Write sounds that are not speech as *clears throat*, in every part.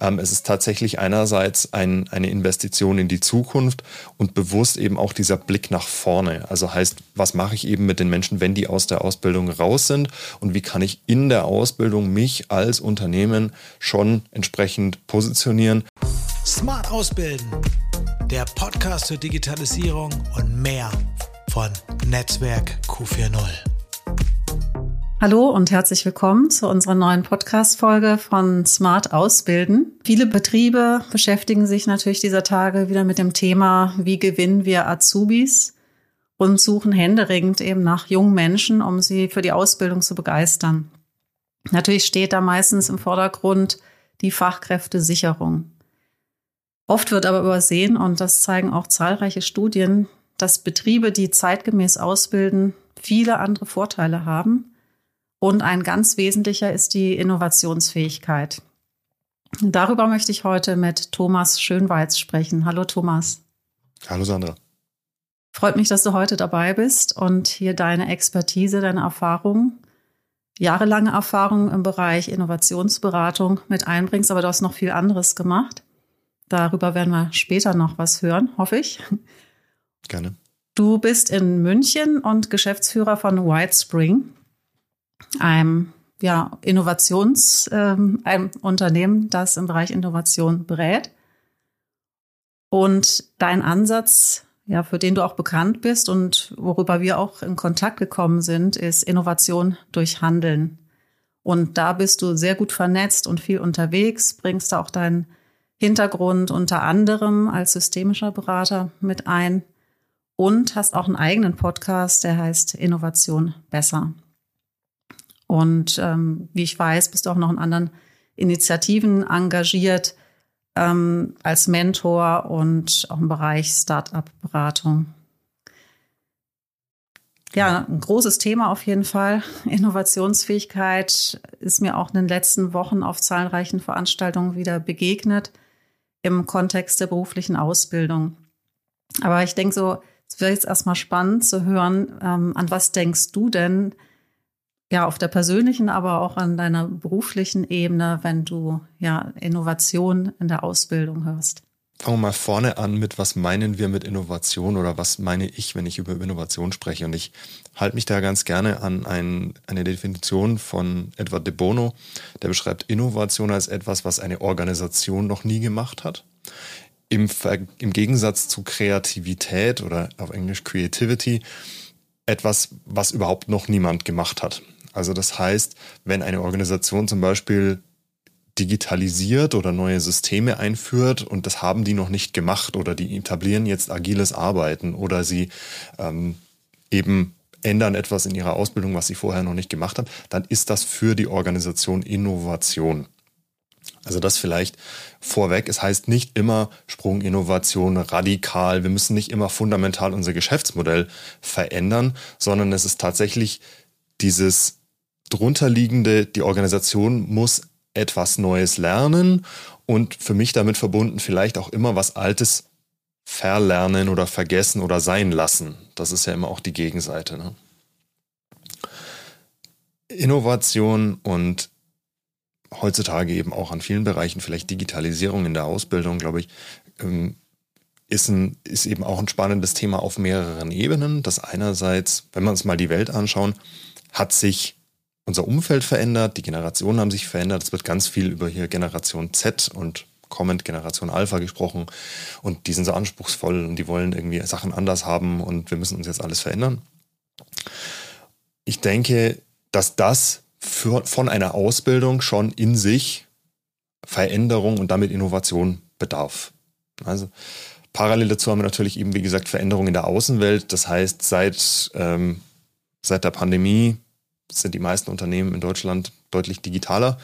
Ähm, es ist tatsächlich einerseits ein, eine Investition in die Zukunft und bewusst eben auch dieser Blick nach vorne. Also heißt, was mache ich eben mit den Menschen, wenn die aus der Ausbildung raus sind und wie kann ich in der Ausbildung mich als Unternehmen schon entsprechend positionieren. Smart Ausbilden, der Podcast zur Digitalisierung und mehr von Netzwerk Q40. Hallo und herzlich willkommen zu unserer neuen Podcast-Folge von Smart Ausbilden. Viele Betriebe beschäftigen sich natürlich dieser Tage wieder mit dem Thema, wie gewinnen wir Azubis und suchen händeringend eben nach jungen Menschen, um sie für die Ausbildung zu begeistern. Natürlich steht da meistens im Vordergrund die Fachkräftesicherung. Oft wird aber übersehen, und das zeigen auch zahlreiche Studien, dass Betriebe, die zeitgemäß ausbilden, viele andere Vorteile haben und ein ganz wesentlicher ist die Innovationsfähigkeit. Darüber möchte ich heute mit Thomas Schönweiz sprechen. Hallo Thomas. Hallo Sandra. Freut mich, dass du heute dabei bist und hier deine Expertise, deine Erfahrung, jahrelange Erfahrung im Bereich Innovationsberatung mit einbringst, aber du hast noch viel anderes gemacht. Darüber werden wir später noch was hören, hoffe ich. Gerne. Du bist in München und Geschäftsführer von White Spring einem ja, Innovations, ähm, einem Unternehmen, das im Bereich Innovation berät. Und dein Ansatz, ja, für den du auch bekannt bist und worüber wir auch in Kontakt gekommen sind, ist Innovation durch Handeln. Und da bist du sehr gut vernetzt und viel unterwegs, bringst da auch deinen Hintergrund unter anderem als systemischer Berater mit ein und hast auch einen eigenen Podcast, der heißt Innovation besser. Und ähm, wie ich weiß, bist du auch noch in anderen Initiativen engagiert ähm, als Mentor und auch im Bereich Start-up-Beratung. Ja, ein großes Thema auf jeden Fall. *laughs* Innovationsfähigkeit ist mir auch in den letzten Wochen auf zahlreichen Veranstaltungen wieder begegnet im Kontext der beruflichen Ausbildung. Aber ich denke so, es wäre jetzt erstmal spannend zu hören, ähm, an was denkst du denn, ja, auf der persönlichen, aber auch an deiner beruflichen Ebene, wenn du ja Innovation in der Ausbildung hörst? Fangen wir mal vorne an mit, was meinen wir mit Innovation oder was meine ich, wenn ich über Innovation spreche. Und ich halte mich da ganz gerne an ein, eine Definition von Edward de Bono, der beschreibt Innovation als etwas, was eine Organisation noch nie gemacht hat. Im, im Gegensatz zu Kreativität oder auf Englisch Creativity etwas, was überhaupt noch niemand gemacht hat. Also das heißt, wenn eine Organisation zum Beispiel digitalisiert oder neue Systeme einführt und das haben die noch nicht gemacht oder die etablieren jetzt agiles Arbeiten oder sie ähm, eben ändern etwas in ihrer Ausbildung, was sie vorher noch nicht gemacht haben, dann ist das für die Organisation Innovation. Also das vielleicht vorweg. Es heißt nicht immer Sprunginnovation radikal. Wir müssen nicht immer fundamental unser Geschäftsmodell verändern, sondern es ist tatsächlich dieses drunterliegende, die Organisation muss etwas Neues lernen und für mich damit verbunden vielleicht auch immer was Altes verlernen oder vergessen oder sein lassen. Das ist ja immer auch die Gegenseite. Ne? Innovation und heutzutage eben auch an vielen Bereichen, vielleicht Digitalisierung in der Ausbildung, glaube ich, ähm, ist, ein, ist eben auch ein spannendes Thema auf mehreren Ebenen. Das einerseits, wenn wir uns mal die Welt anschauen, hat sich unser Umfeld verändert, die Generationen haben sich verändert. Es wird ganz viel über hier Generation Z und kommend Generation Alpha gesprochen und die sind so anspruchsvoll und die wollen irgendwie Sachen anders haben und wir müssen uns jetzt alles verändern. Ich denke, dass das für, von einer Ausbildung schon in sich Veränderung und damit Innovation bedarf. Also parallel dazu haben wir natürlich eben, wie gesagt, Veränderungen in der Außenwelt. Das heißt, seit, ähm, seit der Pandemie sind die meisten Unternehmen in Deutschland deutlich digitaler.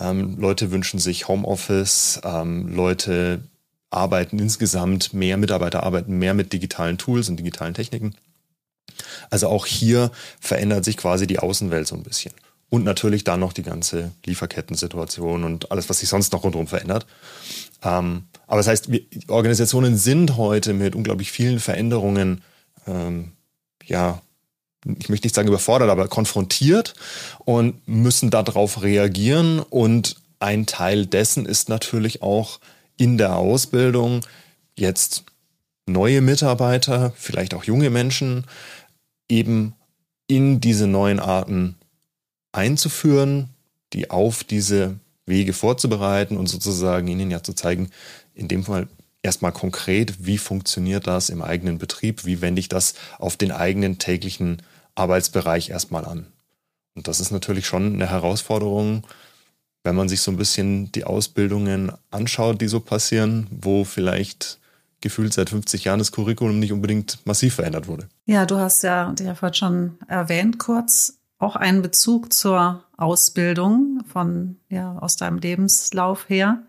Ähm, Leute wünschen sich Homeoffice, ähm, Leute arbeiten insgesamt mehr, Mitarbeiter arbeiten mehr mit digitalen Tools und digitalen Techniken. Also auch hier verändert sich quasi die Außenwelt so ein bisschen. Und natürlich dann noch die ganze Lieferkettensituation und alles, was sich sonst noch rundherum verändert. Ähm, aber das heißt, wir, Organisationen sind heute mit unglaublich vielen Veränderungen ähm, ja ich möchte nicht sagen überfordert, aber konfrontiert und müssen darauf reagieren. Und ein Teil dessen ist natürlich auch in der Ausbildung jetzt neue Mitarbeiter, vielleicht auch junge Menschen, eben in diese neuen Arten einzuführen, die auf diese Wege vorzubereiten und sozusagen ihnen ja zu zeigen, in dem Fall erstmal konkret, wie funktioniert das im eigenen Betrieb, wie wende ich das auf den eigenen täglichen Arbeitsbereich erstmal an. Und das ist natürlich schon eine Herausforderung, wenn man sich so ein bisschen die Ausbildungen anschaut, die so passieren, wo vielleicht gefühlt seit 50 Jahren das Curriculum nicht unbedingt massiv verändert wurde. Ja, du hast ja, die vorhin schon erwähnt kurz, auch einen Bezug zur Ausbildung von, ja, aus deinem Lebenslauf her.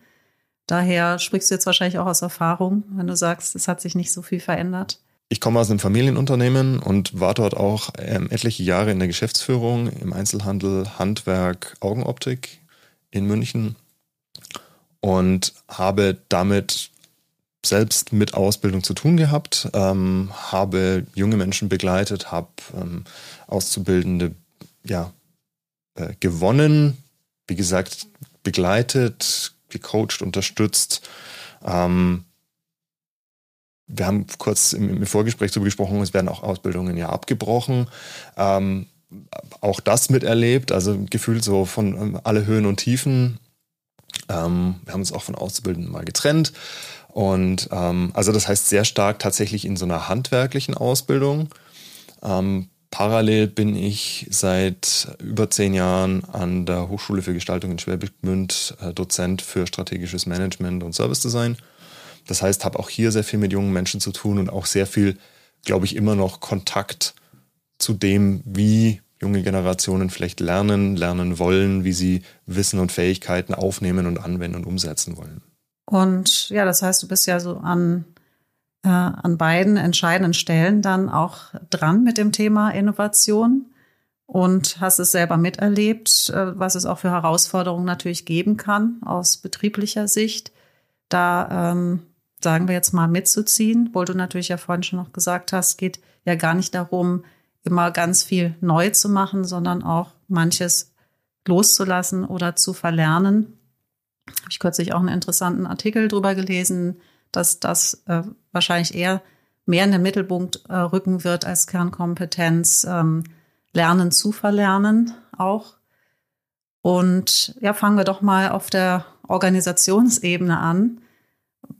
Daher sprichst du jetzt wahrscheinlich auch aus Erfahrung, wenn du sagst, es hat sich nicht so viel verändert. Ich komme aus einem Familienunternehmen und war dort auch ähm, etliche Jahre in der Geschäftsführung im Einzelhandel, Handwerk, Augenoptik in München und habe damit selbst mit Ausbildung zu tun gehabt, ähm, habe junge Menschen begleitet, habe ähm, Auszubildende ja, äh, gewonnen, wie gesagt, begleitet, gecoacht, unterstützt. Ähm, wir haben kurz im, im, Vorgespräch darüber gesprochen, es werden auch Ausbildungen ja abgebrochen. Ähm, auch das miterlebt, also gefühlt so von ähm, alle Höhen und Tiefen. Ähm, wir haben uns auch von Auszubildenden mal getrennt. Und ähm, also das heißt sehr stark tatsächlich in so einer handwerklichen Ausbildung. Ähm, parallel bin ich seit über zehn Jahren an der Hochschule für Gestaltung in Schwäbisch Gmünd äh, Dozent für strategisches Management und Service Design. Das heißt, habe auch hier sehr viel mit jungen Menschen zu tun und auch sehr viel, glaube ich, immer noch Kontakt zu dem, wie junge Generationen vielleicht lernen, lernen wollen, wie sie Wissen und Fähigkeiten aufnehmen und anwenden und umsetzen wollen. Und ja, das heißt, du bist ja so an, äh, an beiden entscheidenden Stellen dann auch dran mit dem Thema Innovation und hast es selber miterlebt, äh, was es auch für Herausforderungen natürlich geben kann aus betrieblicher Sicht. Da ähm, sagen wir jetzt mal mitzuziehen, wo du natürlich ja vorhin schon noch gesagt hast, geht ja gar nicht darum, immer ganz viel neu zu machen, sondern auch manches loszulassen oder zu verlernen habe ich kürzlich auch einen interessanten Artikel drüber gelesen, dass das äh, wahrscheinlich eher mehr in den Mittelpunkt äh, rücken wird als Kernkompetenz, ähm, Lernen zu verlernen auch. Und ja, fangen wir doch mal auf der Organisationsebene an.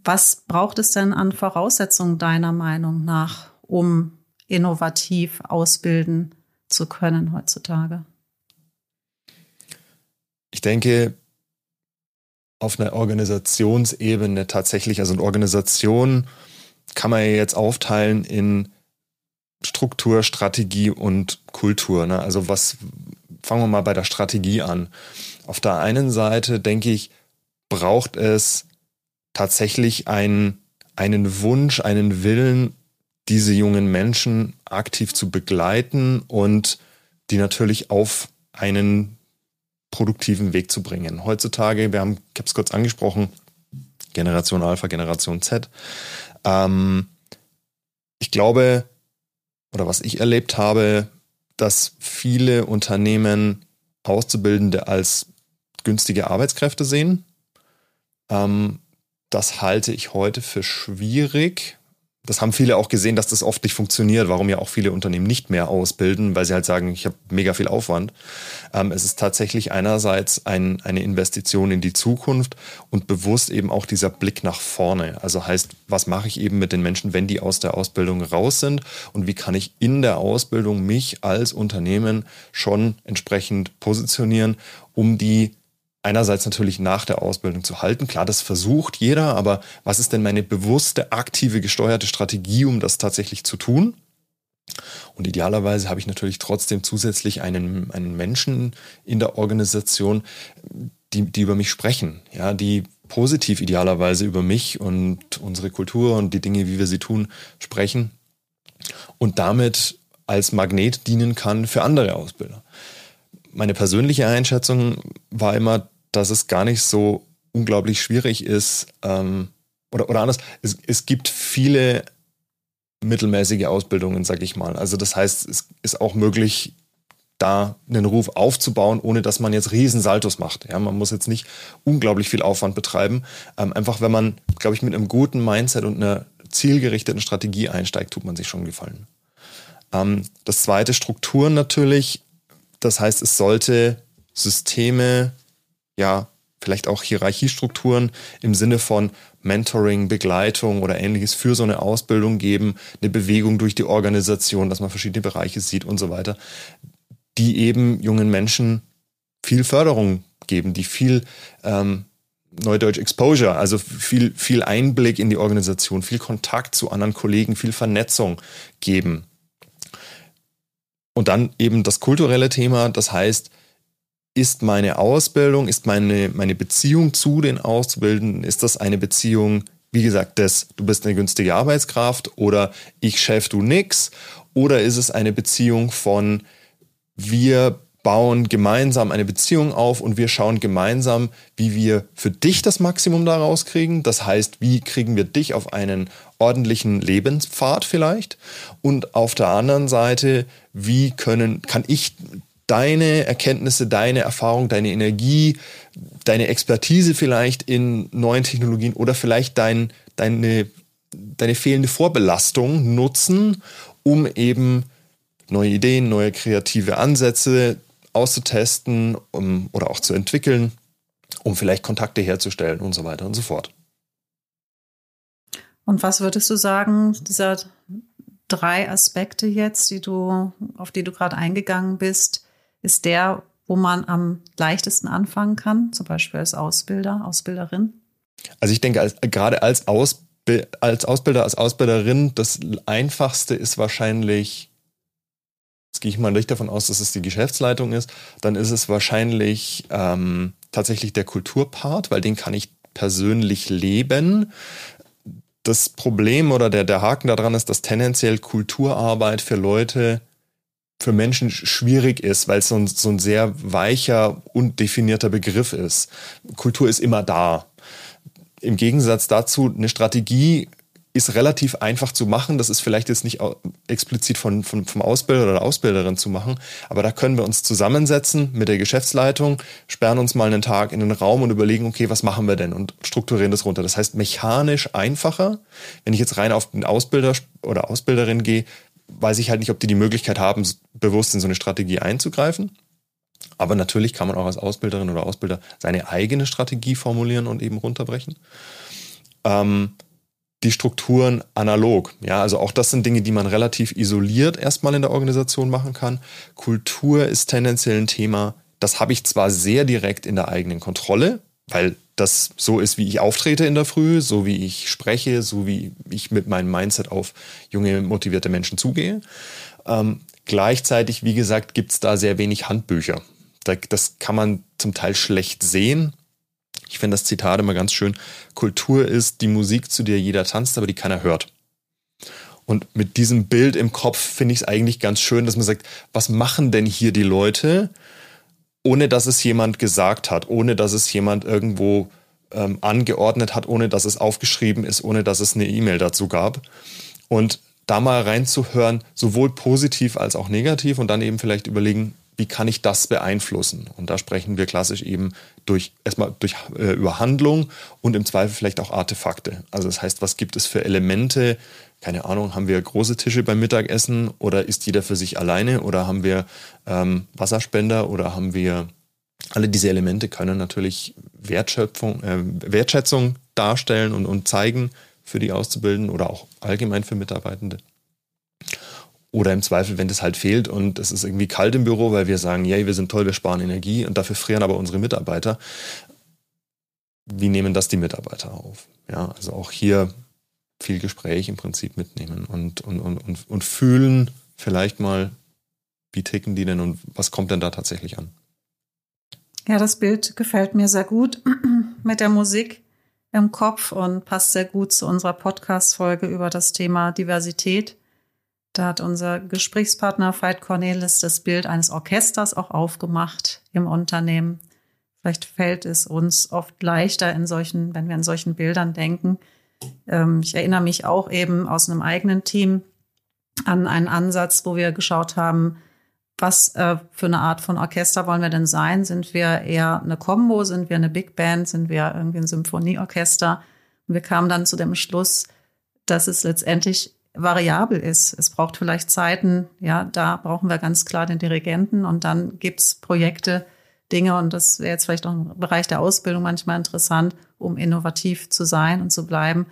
Was braucht es denn an Voraussetzungen deiner Meinung nach, um innovativ ausbilden zu können heutzutage? Ich denke, auf einer Organisationsebene tatsächlich, also eine Organisation kann man ja jetzt aufteilen in Struktur, Strategie und Kultur. Ne? Also was, fangen wir mal bei der Strategie an. Auf der einen Seite denke ich, braucht es tatsächlich einen, einen Wunsch, einen Willen, diese jungen Menschen aktiv zu begleiten und die natürlich auf einen produktiven Weg zu bringen. Heutzutage, wir haben, ich habe es kurz angesprochen, Generation Alpha, Generation Z. Ähm, ich glaube, oder was ich erlebt habe, dass viele Unternehmen Auszubildende als günstige Arbeitskräfte sehen. Ähm, das halte ich heute für schwierig, das haben viele auch gesehen, dass das oft nicht funktioniert, warum ja auch viele Unternehmen nicht mehr ausbilden, weil sie halt sagen, ich habe mega viel Aufwand. Ähm, es ist tatsächlich einerseits ein, eine Investition in die Zukunft und bewusst eben auch dieser Blick nach vorne. Also heißt, was mache ich eben mit den Menschen, wenn die aus der Ausbildung raus sind und wie kann ich in der Ausbildung mich als Unternehmen schon entsprechend positionieren, um die einerseits natürlich nach der Ausbildung zu halten. Klar, das versucht jeder, aber was ist denn meine bewusste, aktive, gesteuerte Strategie, um das tatsächlich zu tun? Und idealerweise habe ich natürlich trotzdem zusätzlich einen, einen Menschen in der Organisation, die, die über mich sprechen, ja, die positiv idealerweise über mich und unsere Kultur und die Dinge, wie wir sie tun, sprechen und damit als Magnet dienen kann für andere Ausbilder. Meine persönliche Einschätzung war immer, dass es gar nicht so unglaublich schwierig ist, ähm, oder, oder anders, es, es gibt viele mittelmäßige Ausbildungen, sag ich mal. Also das heißt, es ist auch möglich, da einen Ruf aufzubauen, ohne dass man jetzt Riesensaltos macht. Ja, man muss jetzt nicht unglaublich viel Aufwand betreiben. Ähm, einfach, wenn man, glaube ich, mit einem guten Mindset und einer zielgerichteten Strategie einsteigt, tut man sich schon gefallen. Ähm, das zweite, Strukturen natürlich. Das heißt, es sollte Systeme, ja, vielleicht auch Hierarchiestrukturen im Sinne von Mentoring, Begleitung oder ähnliches für so eine Ausbildung geben, eine Bewegung durch die Organisation, dass man verschiedene Bereiche sieht und so weiter, die eben jungen Menschen viel Förderung geben, die viel ähm, Neudeutsch Exposure, also viel, viel Einblick in die Organisation, viel Kontakt zu anderen Kollegen, viel Vernetzung geben. Und dann eben das kulturelle Thema, das heißt, ist meine Ausbildung, ist meine, meine Beziehung zu den Auszubildenden, ist das eine Beziehung, wie gesagt, des, du bist eine günstige Arbeitskraft oder ich Chef, du nix? Oder ist es eine Beziehung von, wir bauen gemeinsam eine Beziehung auf und wir schauen gemeinsam, wie wir für dich das Maximum daraus kriegen. Das heißt, wie kriegen wir dich auf einen ordentlichen Lebenspfad vielleicht? Und auf der anderen Seite, wie können, kann ich deine Erkenntnisse, deine Erfahrung, deine Energie, deine Expertise vielleicht in neuen Technologien oder vielleicht dein, deine, deine fehlende Vorbelastung nutzen, um eben neue Ideen, neue kreative Ansätze auszutesten um, oder auch zu entwickeln, um vielleicht Kontakte herzustellen und so weiter und so fort. Und was würdest du sagen, dieser drei Aspekte jetzt, die du, auf die du gerade eingegangen bist, ist der, wo man am leichtesten anfangen kann, zum Beispiel als Ausbilder, Ausbilderin? Also ich denke, als, gerade als, Ausbi als Ausbilder, als Ausbilderin, das Einfachste ist wahrscheinlich Jetzt gehe ich mal nicht davon aus, dass es die Geschäftsleitung ist. Dann ist es wahrscheinlich ähm, tatsächlich der Kulturpart, weil den kann ich persönlich leben. Das Problem oder der, der Haken daran ist, dass tendenziell Kulturarbeit für Leute, für Menschen schwierig ist, weil es so ein, so ein sehr weicher, undefinierter Begriff ist. Kultur ist immer da. Im Gegensatz dazu, eine Strategie ist relativ einfach zu machen. Das ist vielleicht jetzt nicht explizit von, von, vom Ausbilder oder Ausbilderin zu machen, aber da können wir uns zusammensetzen mit der Geschäftsleitung, sperren uns mal einen Tag in den Raum und überlegen, okay, was machen wir denn und strukturieren das runter. Das heißt, mechanisch einfacher. Wenn ich jetzt rein auf den Ausbilder oder Ausbilderin gehe, weiß ich halt nicht, ob die die Möglichkeit haben, bewusst in so eine Strategie einzugreifen. Aber natürlich kann man auch als Ausbilderin oder Ausbilder seine eigene Strategie formulieren und eben runterbrechen. Ähm, die Strukturen analog. Ja, also auch das sind Dinge, die man relativ isoliert erstmal in der Organisation machen kann. Kultur ist tendenziell ein Thema, das habe ich zwar sehr direkt in der eigenen Kontrolle, weil das so ist, wie ich auftrete in der Früh, so wie ich spreche, so wie ich mit meinem Mindset auf junge, motivierte Menschen zugehe. Ähm, gleichzeitig, wie gesagt, gibt es da sehr wenig Handbücher. das kann man zum Teil schlecht sehen. Ich finde das Zitat immer ganz schön. Kultur ist die Musik, zu der jeder tanzt, aber die keiner hört. Und mit diesem Bild im Kopf finde ich es eigentlich ganz schön, dass man sagt, was machen denn hier die Leute, ohne dass es jemand gesagt hat, ohne dass es jemand irgendwo ähm, angeordnet hat, ohne dass es aufgeschrieben ist, ohne dass es eine E-Mail dazu gab. Und da mal reinzuhören, sowohl positiv als auch negativ und dann eben vielleicht überlegen, wie kann ich das beeinflussen? Und da sprechen wir klassisch eben durch erstmal durch äh, über Handlung und im Zweifel vielleicht auch Artefakte. Also das heißt, was gibt es für Elemente? Keine Ahnung, haben wir große Tische beim Mittagessen oder ist jeder für sich alleine oder haben wir ähm, Wasserspender oder haben wir alle diese Elemente können natürlich Wertschöpfung, äh, Wertschätzung darstellen und, und zeigen für die Auszubildenden oder auch allgemein für Mitarbeitende. Oder im Zweifel, wenn das halt fehlt und es ist irgendwie kalt im Büro, weil wir sagen, ja, wir sind toll, wir sparen Energie und dafür frieren aber unsere Mitarbeiter. Wie nehmen das die Mitarbeiter auf? Ja, also auch hier viel Gespräch im Prinzip mitnehmen und, und, und, und, fühlen vielleicht mal, wie ticken die denn und was kommt denn da tatsächlich an? Ja, das Bild gefällt mir sehr gut *clears throat* mit der Musik im Kopf und passt sehr gut zu unserer Podcast-Folge über das Thema Diversität. Da hat unser Gesprächspartner Veit Cornelis das Bild eines Orchesters auch aufgemacht im Unternehmen. Vielleicht fällt es uns oft leichter in solchen, wenn wir in solchen Bildern denken. Ähm, ich erinnere mich auch eben aus einem eigenen Team an einen Ansatz, wo wir geschaut haben, was äh, für eine Art von Orchester wollen wir denn sein? Sind wir eher eine Combo? Sind wir eine Big Band? Sind wir irgendwie ein Symphonieorchester? Und wir kamen dann zu dem Schluss, dass es letztendlich variabel ist. Es braucht vielleicht Zeiten, ja, da brauchen wir ganz klar den Dirigenten und dann gibt's Projekte, Dinge, und das wäre jetzt vielleicht auch im Bereich der Ausbildung manchmal interessant, um innovativ zu sein und zu bleiben,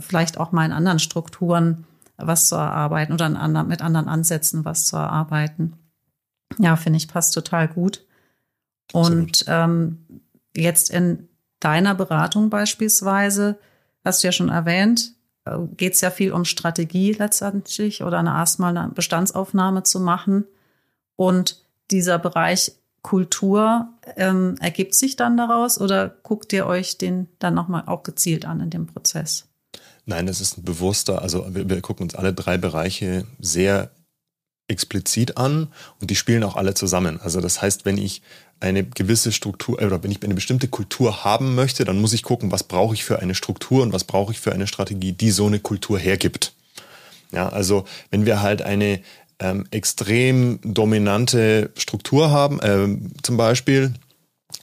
vielleicht auch mal in anderen Strukturen was zu erarbeiten oder anderen, mit anderen Ansätzen was zu erarbeiten. Ja, finde ich, passt total gut. Und ähm, jetzt in deiner Beratung beispielsweise, hast du ja schon erwähnt, äh, geht es ja viel um Strategie letztendlich oder eine erstmal eine Bestandsaufnahme zu machen. Und dieser Bereich Kultur ähm, ergibt sich dann daraus oder guckt ihr euch den dann nochmal auch gezielt an in dem Prozess? Nein, das ist ein bewusster, also wir, wir gucken uns alle drei Bereiche sehr explizit an und die spielen auch alle zusammen. Also das heißt, wenn ich eine gewisse Struktur oder wenn ich eine bestimmte Kultur haben möchte, dann muss ich gucken, was brauche ich für eine Struktur und was brauche ich für eine Strategie, die so eine Kultur hergibt. Ja, also wenn wir halt eine ähm, extrem dominante Struktur haben, ähm, zum Beispiel,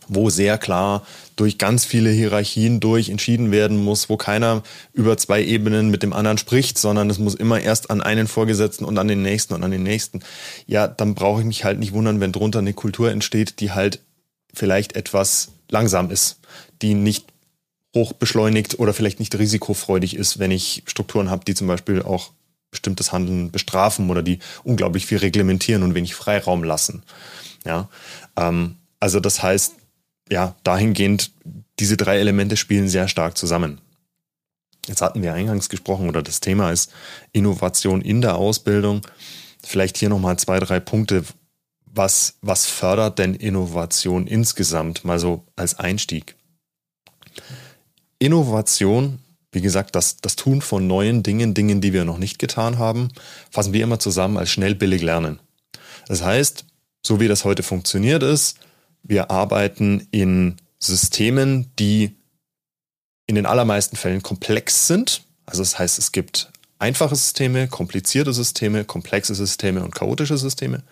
wo sehr klar durch ganz viele Hierarchien durch entschieden werden muss, wo keiner über zwei Ebenen mit dem anderen spricht, sondern es muss immer erst an einen Vorgesetzten und an den nächsten und an den nächsten. Ja, dann brauche ich mich halt nicht wundern, wenn drunter eine Kultur entsteht, die halt vielleicht etwas langsam ist, die nicht hoch beschleunigt oder vielleicht nicht risikofreudig ist, wenn ich Strukturen habe, die zum Beispiel auch bestimmtes Handeln bestrafen oder die unglaublich viel reglementieren und wenig Freiraum lassen. Ja, ähm, also das heißt, ja, dahingehend, diese drei Elemente spielen sehr stark zusammen. Jetzt hatten wir eingangs gesprochen oder das Thema ist Innovation in der Ausbildung. Vielleicht hier nochmal zwei, drei Punkte. Was, was fördert denn Innovation insgesamt? Mal so als Einstieg. Innovation, wie gesagt, das, das Tun von neuen Dingen, Dingen, die wir noch nicht getan haben, fassen wir immer zusammen als schnell billig lernen. Das heißt, so wie das heute funktioniert ist, wir arbeiten in Systemen, die in den allermeisten Fällen komplex sind. Also das heißt, es gibt einfache Systeme, komplizierte Systeme, komplexe Systeme und chaotische Systeme.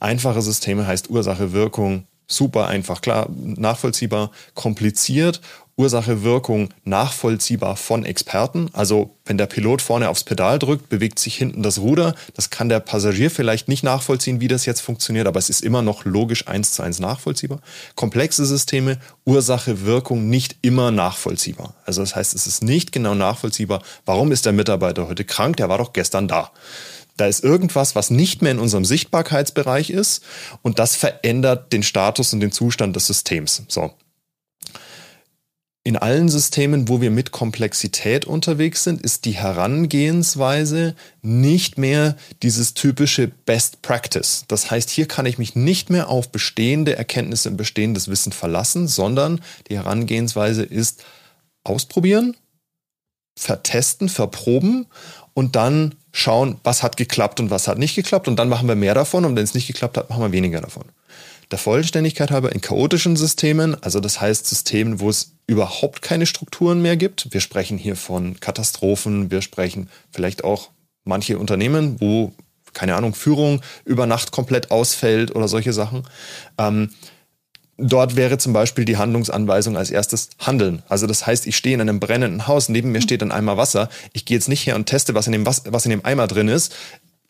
Einfache Systeme heißt Ursache, Wirkung, super einfach, klar, nachvollziehbar, kompliziert Ursache, Wirkung nachvollziehbar von Experten. Also wenn der Pilot vorne aufs Pedal drückt, bewegt sich hinten das Ruder. Das kann der Passagier vielleicht nicht nachvollziehen, wie das jetzt funktioniert, aber es ist immer noch logisch eins zu eins nachvollziehbar. Komplexe Systeme, Ursache, Wirkung nicht immer nachvollziehbar. Also das heißt, es ist nicht genau nachvollziehbar, warum ist der Mitarbeiter heute krank, der war doch gestern da. Da ist irgendwas, was nicht mehr in unserem Sichtbarkeitsbereich ist und das verändert den Status und den Zustand des Systems. So in allen Systemen, wo wir mit Komplexität unterwegs sind, ist die Herangehensweise nicht mehr dieses typische Best Practice. Das heißt, hier kann ich mich nicht mehr auf bestehende Erkenntnisse und bestehendes Wissen verlassen, sondern die Herangehensweise ist ausprobieren, vertesten, verproben und dann schauen, was hat geklappt und was hat nicht geklappt und dann machen wir mehr davon und wenn es nicht geklappt hat, machen wir weniger davon der Vollständigkeit halber in chaotischen Systemen, also das heißt Systemen, wo es überhaupt keine Strukturen mehr gibt. Wir sprechen hier von Katastrophen, wir sprechen vielleicht auch manche Unternehmen, wo keine Ahnung, Führung über Nacht komplett ausfällt oder solche Sachen. Ähm, dort wäre zum Beispiel die Handlungsanweisung als erstes Handeln. Also das heißt, ich stehe in einem brennenden Haus, neben mir steht ein Eimer Wasser. Ich gehe jetzt nicht her und teste, was in dem, was, was in dem Eimer drin ist.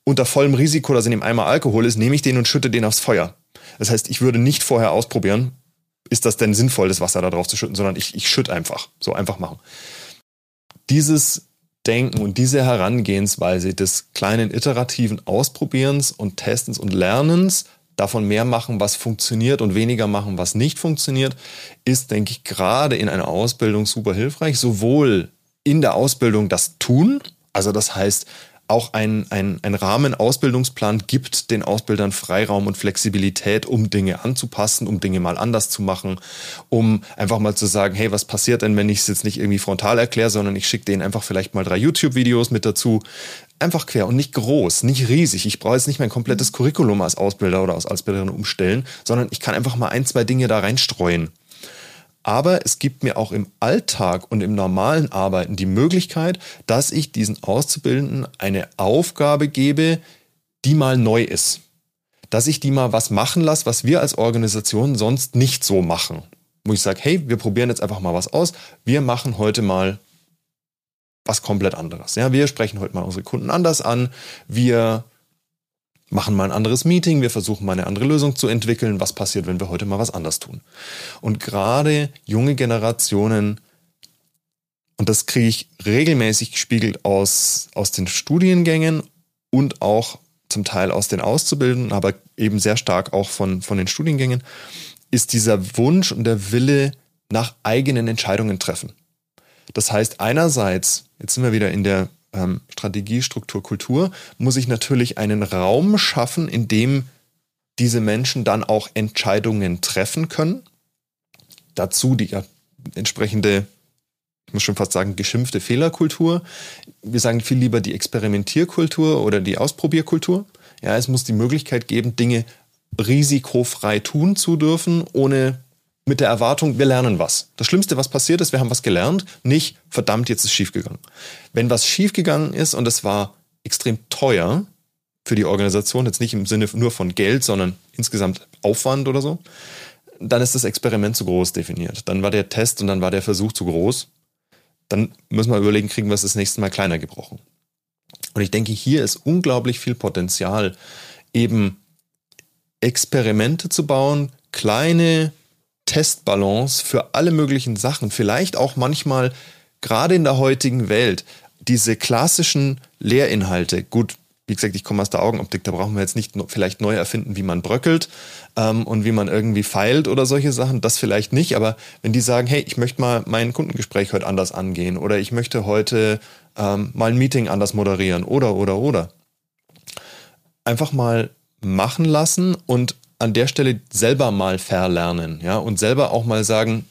Unter vollem Risiko, dass in dem Eimer Alkohol ist, nehme ich den und schütte den aufs Feuer. Das heißt, ich würde nicht vorher ausprobieren, ist das denn sinnvoll, das Wasser da drauf zu schütten, sondern ich, ich schütte einfach. So einfach machen. Dieses Denken und diese Herangehensweise des kleinen iterativen Ausprobierens und Testens und Lernens, davon mehr machen, was funktioniert und weniger machen, was nicht funktioniert, ist, denke ich, gerade in einer Ausbildung super hilfreich. Sowohl in der Ausbildung das Tun, also das heißt, auch ein, ein, ein Rahmen-Ausbildungsplan gibt den Ausbildern Freiraum und Flexibilität, um Dinge anzupassen, um Dinge mal anders zu machen, um einfach mal zu sagen, hey, was passiert denn, wenn ich es jetzt nicht irgendwie frontal erkläre, sondern ich schicke denen einfach vielleicht mal drei YouTube-Videos mit dazu. Einfach quer und nicht groß, nicht riesig. Ich brauche jetzt nicht mein komplettes Curriculum als Ausbilder oder als Ausbilderin umstellen, sondern ich kann einfach mal ein, zwei Dinge da reinstreuen. Aber es gibt mir auch im Alltag und im normalen Arbeiten die Möglichkeit, dass ich diesen Auszubildenden eine Aufgabe gebe, die mal neu ist. dass ich die mal was machen lasse, was wir als Organisation sonst nicht so machen. Wo ich sage, hey, wir probieren jetzt einfach mal was aus. Wir machen heute mal was komplett anderes. Ja, wir sprechen heute mal unsere Kunden anders an. Wir machen mal ein anderes Meeting. Wir versuchen mal eine andere Lösung zu entwickeln. Was passiert, wenn wir heute mal was anders tun? Und gerade junge Generationen und das kriege ich regelmäßig gespiegelt aus, aus den Studiengängen und auch zum Teil aus den Auszubildenden, aber eben sehr stark auch von, von den Studiengängen, ist dieser Wunsch und der Wille nach eigenen Entscheidungen treffen. Das heißt, einerseits, jetzt sind wir wieder in der ähm, Strategie, Struktur, Kultur, muss ich natürlich einen Raum schaffen, in dem diese Menschen dann auch Entscheidungen treffen können. Dazu die entsprechende muss schon fast sagen, geschimpfte Fehlerkultur. Wir sagen viel lieber die Experimentierkultur oder die Ausprobierkultur. Ja, es muss die Möglichkeit geben, Dinge risikofrei tun zu dürfen, ohne mit der Erwartung, wir lernen was. Das Schlimmste, was passiert ist, wir haben was gelernt, nicht, verdammt, jetzt ist schiefgegangen. Wenn was schiefgegangen ist und es war extrem teuer für die Organisation, jetzt nicht im Sinne nur von Geld, sondern insgesamt Aufwand oder so, dann ist das Experiment zu groß definiert. Dann war der Test und dann war der Versuch zu groß dann müssen wir überlegen, kriegen wir es das nächste Mal kleiner gebrochen. Und ich denke, hier ist unglaublich viel Potenzial, eben Experimente zu bauen, kleine Testballons für alle möglichen Sachen, vielleicht auch manchmal gerade in der heutigen Welt diese klassischen Lehrinhalte, gut, wie gesagt, ich komme aus der Augenoptik, da brauchen wir jetzt nicht vielleicht neu erfinden, wie man bröckelt ähm, und wie man irgendwie feilt oder solche Sachen, das vielleicht nicht, aber wenn die sagen, hey, ich möchte mal mein Kundengespräch heute anders angehen oder ich möchte heute ähm, mal ein Meeting anders moderieren oder, oder, oder. Einfach mal machen lassen und an der Stelle selber mal verlernen, ja, und selber auch mal sagen,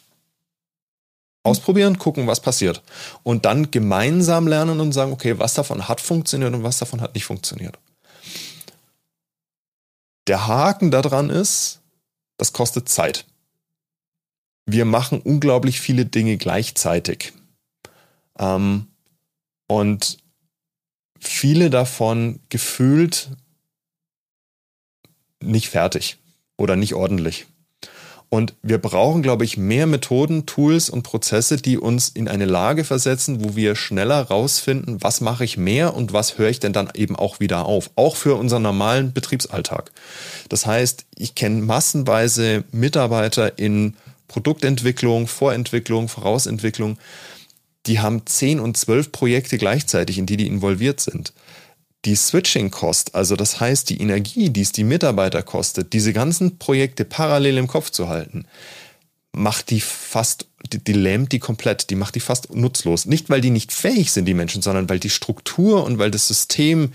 Ausprobieren, gucken, was passiert. Und dann gemeinsam lernen und sagen, okay, was davon hat funktioniert und was davon hat nicht funktioniert. Der Haken daran ist, das kostet Zeit. Wir machen unglaublich viele Dinge gleichzeitig. Ähm, und viele davon gefühlt nicht fertig oder nicht ordentlich. Und wir brauchen, glaube ich, mehr Methoden, Tools und Prozesse, die uns in eine Lage versetzen, wo wir schneller rausfinden, was mache ich mehr und was höre ich denn dann eben auch wieder auf. Auch für unseren normalen Betriebsalltag. Das heißt, ich kenne massenweise Mitarbeiter in Produktentwicklung, Vorentwicklung, Vorausentwicklung, die haben zehn und zwölf Projekte gleichzeitig, in die die involviert sind die Switching-Cost, also das heißt die Energie, die es die Mitarbeiter kostet, diese ganzen Projekte parallel im Kopf zu halten, macht die fast, die, die lähmt die komplett, die macht die fast nutzlos. Nicht, weil die nicht fähig sind, die Menschen, sondern weil die Struktur und weil das System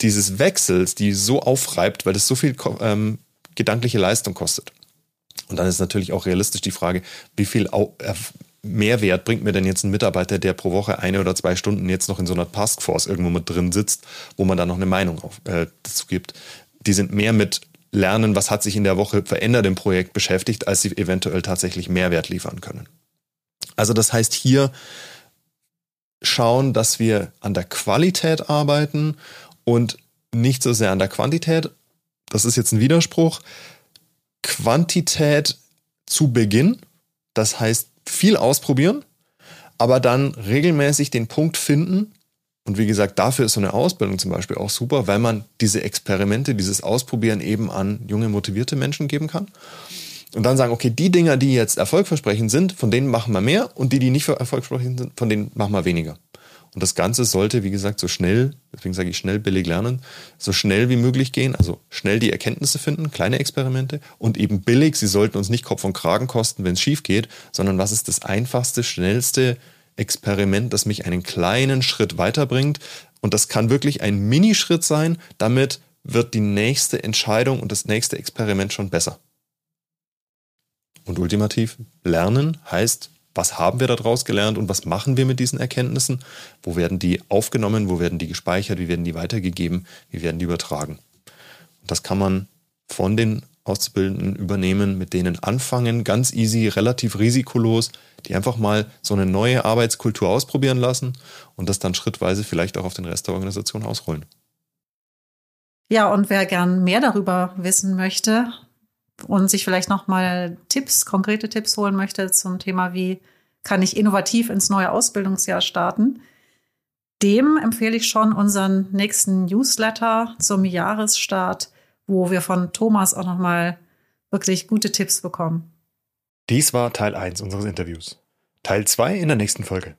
dieses Wechsels die so aufreibt, weil das so viel ähm, gedankliche Leistung kostet. Und dann ist natürlich auch realistisch die Frage, wie viel Mehrwert bringt mir denn jetzt ein Mitarbeiter, der pro Woche eine oder zwei Stunden jetzt noch in so einer Taskforce irgendwo mit drin sitzt, wo man dann noch eine Meinung auf, äh, dazu gibt? Die sind mehr mit Lernen, was hat sich in der Woche verändert im Projekt beschäftigt, als sie eventuell tatsächlich Mehrwert liefern können. Also das heißt hier schauen, dass wir an der Qualität arbeiten und nicht so sehr an der Quantität. Das ist jetzt ein Widerspruch. Quantität zu Beginn, das heißt viel ausprobieren, aber dann regelmäßig den Punkt finden. Und wie gesagt, dafür ist so eine Ausbildung zum Beispiel auch super, weil man diese Experimente, dieses Ausprobieren eben an junge, motivierte Menschen geben kann. Und dann sagen, okay, die Dinger, die jetzt erfolgversprechend sind, von denen machen wir mehr und die, die nicht erfolgversprechend sind, von denen machen wir weniger. Und das Ganze sollte, wie gesagt, so schnell, deswegen sage ich schnell, billig lernen, so schnell wie möglich gehen, also schnell die Erkenntnisse finden, kleine Experimente und eben billig. Sie sollten uns nicht Kopf und Kragen kosten, wenn es schief geht, sondern was ist das einfachste, schnellste Experiment, das mich einen kleinen Schritt weiterbringt. Und das kann wirklich ein Minischritt sein. Damit wird die nächste Entscheidung und das nächste Experiment schon besser. Und ultimativ, lernen heißt was haben wir daraus gelernt und was machen wir mit diesen Erkenntnissen? Wo werden die aufgenommen? Wo werden die gespeichert? Wie werden die weitergegeben? Wie werden die übertragen? Und das kann man von den Auszubildenden übernehmen, mit denen anfangen, ganz easy, relativ risikolos, die einfach mal so eine neue Arbeitskultur ausprobieren lassen und das dann schrittweise vielleicht auch auf den Rest der Organisation ausrollen. Ja, und wer gern mehr darüber wissen möchte und sich vielleicht noch mal Tipps, konkrete Tipps holen möchte zum Thema, wie kann ich innovativ ins neue Ausbildungsjahr starten, dem empfehle ich schon unseren nächsten Newsletter zum Jahresstart, wo wir von Thomas auch noch mal wirklich gute Tipps bekommen. Dies war Teil 1 unseres Interviews. Teil 2 in der nächsten Folge.